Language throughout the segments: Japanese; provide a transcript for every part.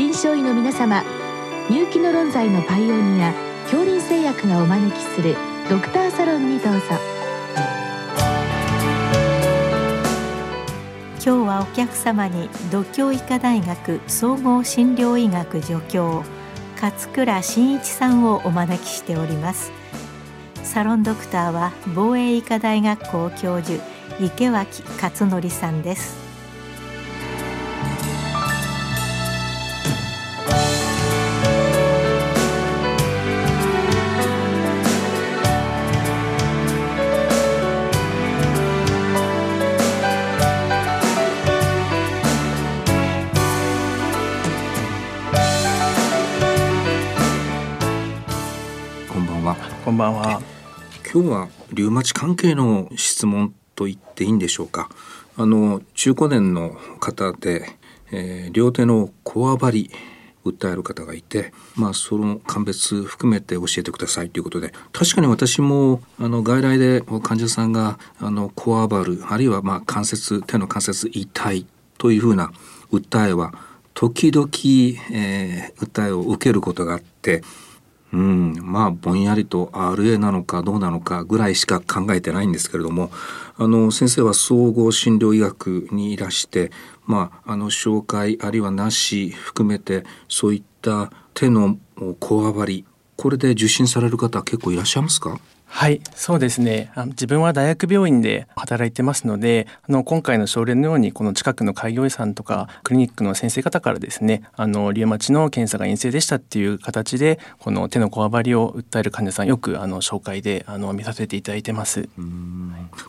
臨床医の皆様入気の論剤のパイオニア恐林製薬がお招きするドクターサロンにどうぞ。今日はお客様に独協医科大学総合診療医学助教勝倉真一さんをお招きしております。サロンドクターは防衛医科大学校教授池脇勝則さんです。こんばんは。今日はリウマチ関係の質問と言っていいんでしょうか。あの中高年の方で、えー、両手のこわばり訴える方がいて、まあ、その鑑別含めて教えてくださいということで確かに私もあの外来で患者さんがあのこわばるあるいはまあ関節手の関節痛いというふうな訴えは時々、えー、訴えを受けることがあってうん、まあぼんやりと RA なのかどうなのかぐらいしか考えてないんですけれどもあの先生は総合診療医学にいらしてまああの紹介あるいはなし含めてそういった手のこわばりこれで受診される方結構いらっしゃいますか？はいそうですね自分は大学病院で働いてますのであの今回の症例のようにこの近くの開業医さんとかクリニックの先生方からですねあのリウマチの検査が陰性でしたっていう形でこの手のこわばりを訴える患者さんよくあの紹介であの見させていただいてます。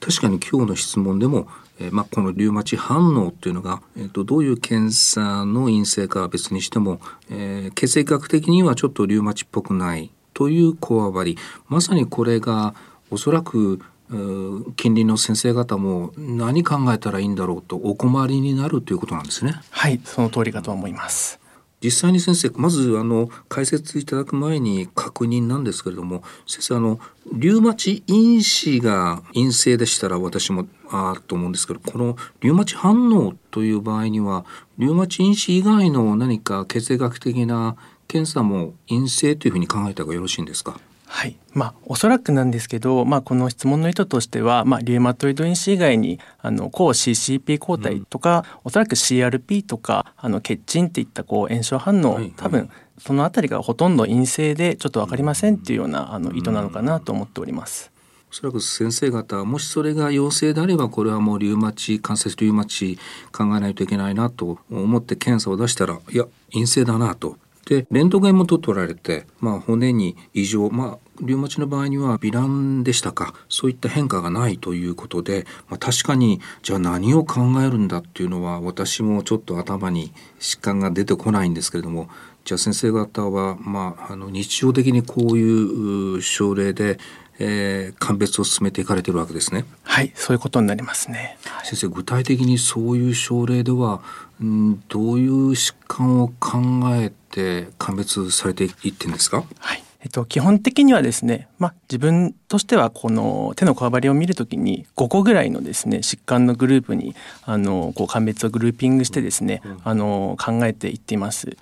確かに今日の質問でもえ、まあ、このリウマチ反応っていうのが、えーと、どういう検査の陰性かは別にしても、えー、血液学的にはちょっとリウマチっぽくないというこわばりまさにこれがおそらく近隣の先生方も何考えたらいいんだろうとお困りになるということなんですね。はいその通りかと思います実際に先生まずあの解説いただく前に確認なんですけれども先生あのリウマチ因子が陰性でしたら私もああと思うんですけどこのリウマチ反応という場合にはリウマチ因子以外の何か血液学的な検査も陰性というふうに考えた方がよろしいんですか？はい。まあ、おそらくなんですけど、まあ、この質問の意図としては、まあ、リウマトイド因子以外にあの抗 CCP 抗体とか、うん、おそらく CRP とかあの血鎮っていったこう炎症反応、はいはい、多分その辺りがほとんど陰性でちょっと分かりませんっていうようなあの意図なのかなと思っております。おそらく先生方もしそれが陽性であればこれはもうリウマチ関節リウマチ考えないといけないなと思って検査を出したらいや陰性だなとでレントゲンも取られて、まあ、骨に異常、まあ、リウマチの場合には微乱でしたかそういった変化がないということで、まあ、確かにじゃあ何を考えるんだっていうのは私もちょっと頭に疾患が出てこないんですけれどもじゃあ先生方は、まあ、あの日常的にこういう症例でえー、鑑別を進めていかれてるわけですね。はいそういうことになりますね。先生具体的にそういう症例では、うん、どういう疾患を考えて鑑別されていってんですか？はいえっと、基本的にはですね、まあ、自分としてはこの手のこわばりを見るときに5個ぐらいのですね疾患のグループにあのこう鑑別をグルーピングしてですね、あの考えていっています。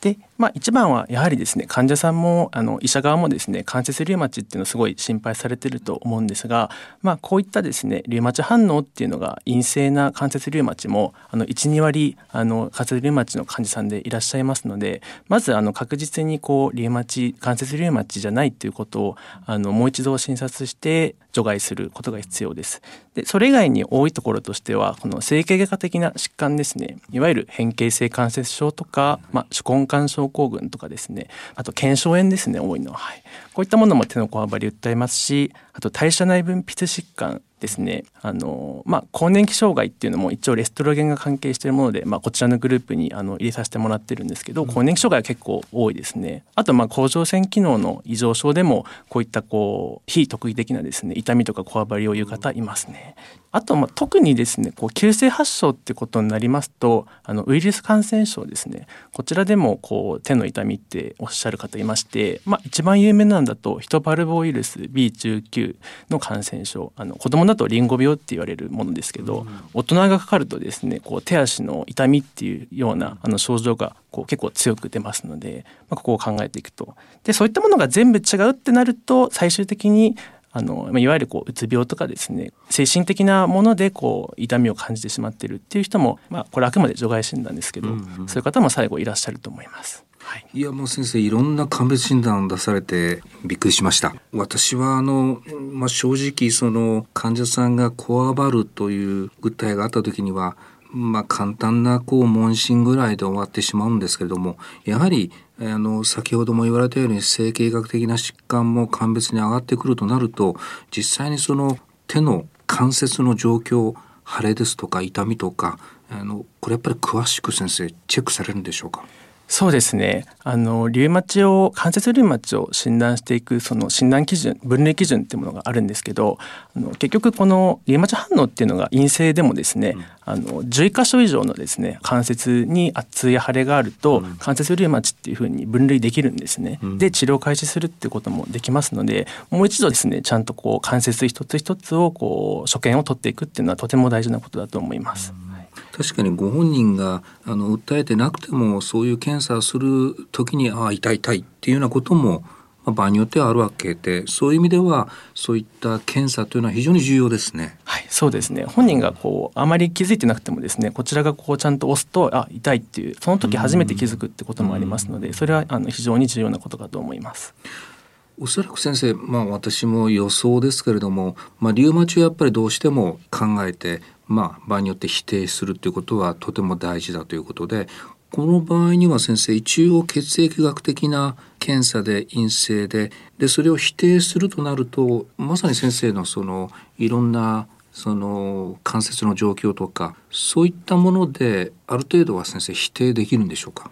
で、まあ、一番はやはりですね患者さんもあの医者側もですね関節リウマチっていうのをすごい心配されてると思うんですが、まあ、こういったですねリウマチ反応っていうのが陰性な関節リウマチも12割あの関節リウマチの患者さんでいらっしゃいますのでまずあの確実にこうリウマチ関節リウマチじゃないっていうことをあのもう一度診察して除外することが必要です。でそれ以外に多いところとしてはこの整形外科的な疾患ですねいわゆる変形性関節症とか、まあ、手根管症症候群とかですねあと腱鞘炎ですね多いのは、はい、こういったものも手のこわばり訴えますしあと代謝内分泌疾患ですね。あの、まあ、更年期障害っていうのも一応レストロゲンが関係しているもので、まあ、こちらのグループにあの入れさせてもらってるんですけど、更年期障害は結構多いですね。あとまあ甲状腺機能の異常症でもこういったこう非特異的なですね痛みとかこわばりを言う方いますね。あと、まあ、特にですねこう急性発症ってことになりますとあのウイルス感染症ですね。こちらでもこう手の痛みっておっしゃる方いまして、まあ、一番有名なんだとヒトパルボウイルス B19 の感染症あの子どもだとリンゴ病って言われるものですけど、大人がかかるとですねこう手足の痛みっていうようなあの症状がこう結構強く出ますので、まあ、ここを考えていくと。でそういったものが全部違うってなると最終的にあのいわゆるこううつ病とかですね精神的なものでこう痛みを感じてしまっているっていう人も、まあ、これあくまで除外診断ですけど、うんうん、そういう方も最後いらっしゃると思います。はい、いやもう先生いろんな鑑別診断を出されてびっくりしました。私はあの、まあ、正直その患者さんがこわばるという訴えがあった時にはまあ、簡単なこう問診ぐらいで終わってしまうんですけれどもやはりあの先ほども言われたように整形学的な疾患も鑑別に上がってくるとなると実際にその手の関節の状況腫れですとか痛みとかあのこれやっぱり詳しく先生チェックされるんでしょうか？そうですね。あのリウマチを関節リウマチを診断していくその診断基準分類基準っていうものがあるんですけどあの結局このリウマチ反応っていうのが陰性でもですね、うん、あの11箇所以上のですね関節に圧や腫れがあると、うん、関節リウマチっていうふうに分類できるんですね、うん、で治療開始するっていうこともできますのでもう一度ですねちゃんとこう関節一つ一つをこう所見を取っていくっていうのはとても大事なことだと思います。確かにご本人があの訴えてなくてもそういう検査をする時にああ痛い痛いっていうようなことも、まあ、場合によってはあるわけでそういう意味ではそういった検査というのは非常に重要ですね。はいそうですね本人がこうあまり気づいてなくてもですねこちらがこうちゃんと押すとあ痛いっていうその時初めて気づくってこともありますのでそれはあの非常に重要なことかと思います。おそらく先生、まあ私も予想ですけれども、まあリウマチをやっぱりどうしても考えて、まあ、場合によって否定するということはとても大事だということでこの場合には先生一応血液学的な検査で陰性ででそれを否定するとなるとまさに先生のそのいろんなその関節の状況とかそういったものである程度は先生否定できるんでしょうか？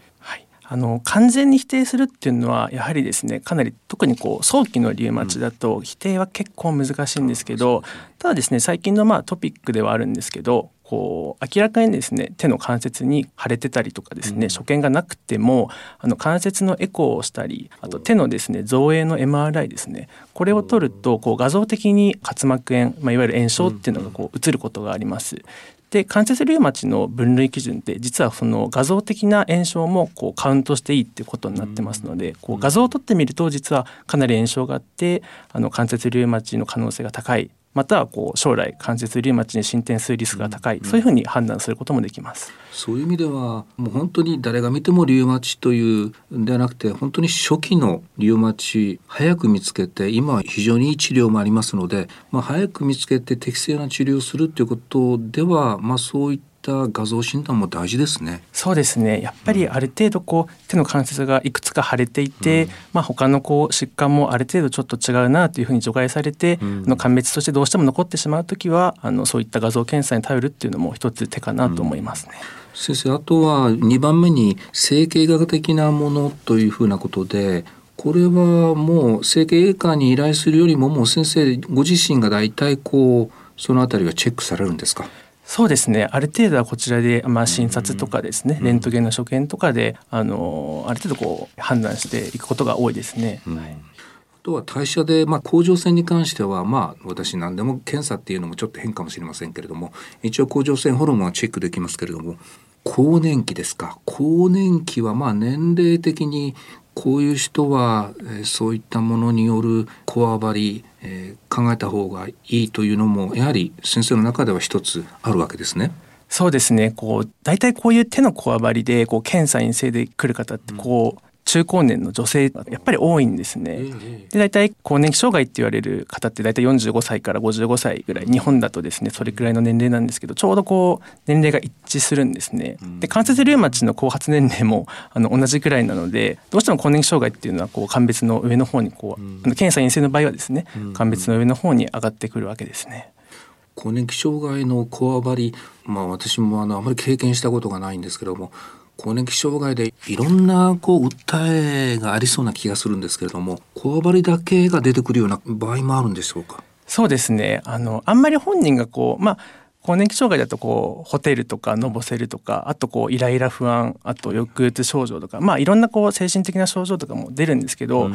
あの完全に否定するっていうのはやはりですねかなり特にこう早期のリウマチだと否定は結構難しいんですけど、ただですね最近のまあトピックではあるんですけどこう明らかにですね手の関節に腫れてたりとかですね、所見がなくてもあの関節のエコーをしたりあと手のですね造影の MRI ですねこれを取るとこう画像的に滑膜炎、まあ、いわゆる炎症っていうのがこう映ることがあります。で関節リウマチの分類基準って実はその画像的な炎症もこうカウントしていいっていうことになってますのでこう画像を撮ってみると実はかなり炎症があってあの関節リウマチの可能性が高いまたはこう将来関節リウマチに進展するリスクが高い、そういうふうに判断することもできます。そういう意味ではもう本当に誰が見てもリウマチというではなくて本当に初期のリウマチ早く見つけて今は非常にいい治療もありますので、まあ、早く見つけて適正な治療をするということでは、まあ、そういったった画像診断も大事ですね。そうですね。やっぱりある程度こう手の関節がいくつか腫れていて、うん、まあ他のこう疾患もある程度ちょっと違うなというふうに除外されて、うん、の鑑別としてどうしても残ってしまうときはあのそういった画像検査に頼るっていうのも一つ手かなと思いますね。うん、先生あとは2番目に整形学的なものというふうなことでこれはもう整形外科に依頼するよりももう先生ご自身が大体こうそのあたりはチェックされるんですか？そうですね。ある程度はこちらで、まあ、診察とかですね、レントゲンの所見とかであのある程度こう判断していくことが多いですね。うん、はい。あとは代謝で、まあ、甲状腺に関しては、まあ、私何でも検査っていうのもちょっと変かもしれませんけれども一応甲状腺ホルモンはチェックできますけれども更年期ですか更年期はまあ年齢的にこういう人は、えー、そういったものによるこわばり、えー、考えた方がいいというのもやはり先生の中では一つあるわけですね。そうですね。こう大体こういう手のこわばりでこう検査陰性で来る方ってこう、中高年の女性やっぱり多いんですね。で大体更年期障害って言われる方って大体45歳から55歳ぐらい日本だとですねそれくらいの年齢なんですけどちょうどこう年齢が一致するんですね。で関節リウマチの後発年齢も あの同じくらいなのでどうしても更年期障害っていうのはこう鑑別の上の方にこう、あの検査陰性の場合はですね鑑別の上の方に上がってくるわけですね。更年期障害のこわばり、まあ私もあのあまり経験したことがないんですけども、更年期障害でいろんなこう訴えがありそうな気がするんですけれどもこわばりだけが出てくるような場合もあるんでしょうか？そうですね。あのあんまり本人がこうまあ更年期障害だとこうホテルとかのぼせるとかあとこうイライラ不安あと抑うつ症状とかまあいろんなこう精神的な症状とかも出るんですけど、うん、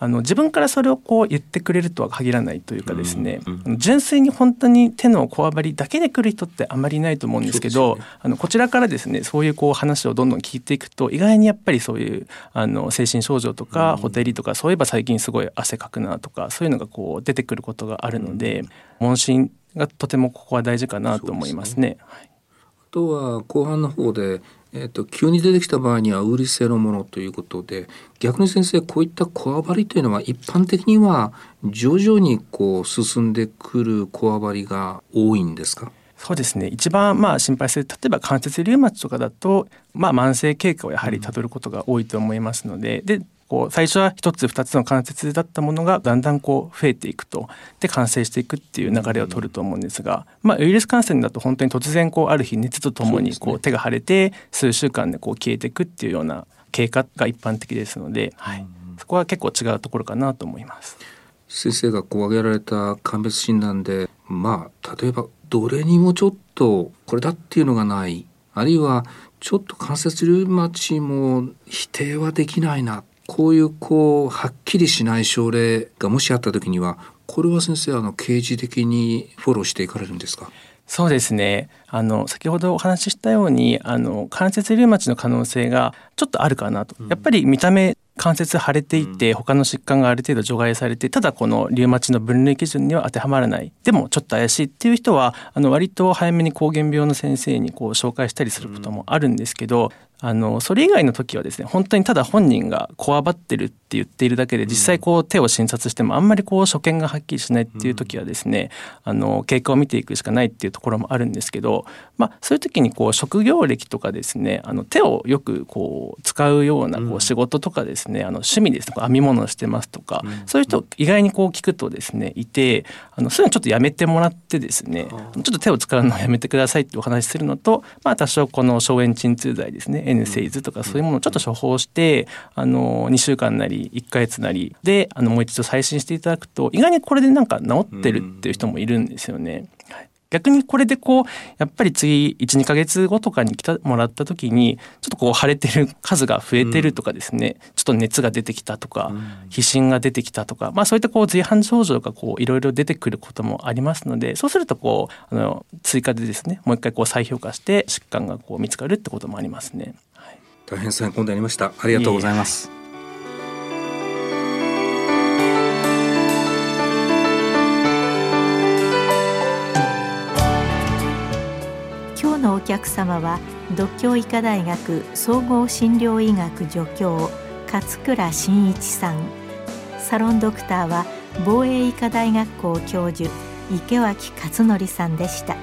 あの自分からそれをこう言ってくれるとは限らないというかですね、うん、純粋に本当に手のこわばりだけで来る人ってあまりいないと思うんですけど、ね、あのこちらからですねそういうこう話をどんどん聞いていくと意外にやっぱりそういうあの精神症状とか、ホテリとかそういえば最近すごい汗かくなとかそういうのがこう出てくることがあるので、問診がとてもここは大事かなと思いますね。すね。はい、あとは後半の方でえーと、急に出てきた場合にはウイルス性のものということで逆に先生こういったこわばりというのは一般的には徐々にこう進んでくるこわばりが多いんですか？そうですね。一番まあ心配する例えば関節リウマチとかだと、まあ、慢性経過をやはりたどることが多いと思いますので。でこう最初は1つ2つの関節だったものがだんだんこう増えていくと。で感染していくっていう流れを取ると思うんですが、まあ、ウイルス感染だと本当に突然こうある日熱とともにこう手が腫れて数週間でこう消えていくっていうような経過が一般的ですので、はい、そこは結構違うところかなと思います。先生がこう挙げられた鑑別診断でまあ例えばどれにもちょっとこれだっていうのがないあるいはちょっと関節リウマチも否定はできないなこういうこうはっきりしない症例がもしあった時にはこれは先生あの刑事的にフォローしていかれるんですか？そうですね。あの先ほどお話ししたようにあの関節リウマチの可能性がちょっとあるかなと、やっぱり見た目関節腫れていて他の疾患がある程度除外されてただこのリウマチの分類基準には当てはまらない。でもちょっと怪しいっていう人はあの割と早めに膠原病の先生にこう紹介したりすることもあるんですけどあのそれ以外の時はですね本当にただ本人がこわばってるって言っているだけで実際こう手を診察してもあんまりこう所見がはっきりしないっていう時はですね、あの経過を見ていくしかないっていうところもあるんですけど、まあ、そういう時にこう職業歴とかですねあの手をよくこう使うようなこう仕事とかですね、あの趣味ですとか編み物をしてますとか、そういう人意外にこう聞くとですねいてあのそういうのちょっとやめてもらってですねちょっと手を使うのをやめてくださいってお話しするのと、まあ、多少この消炎鎮痛剤ですね N セイズとかそういうものをちょっと処方して、あの2週間なり1か月なりであのもう一度再診していただくと意外にこれでなんか治ってるっていう人もいるんですよね。はい逆にこれでこうやっぱり次12か月後とかに来てもらった時にちょっとこう腫れてる数が増えてるとかですね、うん、ちょっと熱が出てきたとか、うん、皮疹が出てきたとか、まあ、そういったこう随伴症状がこういろいろ出てくることもありますのでそうするとこうあの追加でですねもう一回こう再評価して疾患がこう見つかるってこともありますね。はい、大変参考になりましたありがとうございます。いえいえのお客様は独協医科大学総合診療医学助教勝倉真一さん。サロンドクターは防衛医科大学校教授池脇勝則さんでした。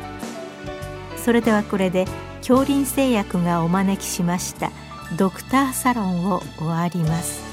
それではこれで恐林製薬がお招きしましたドクターサロンを終わります。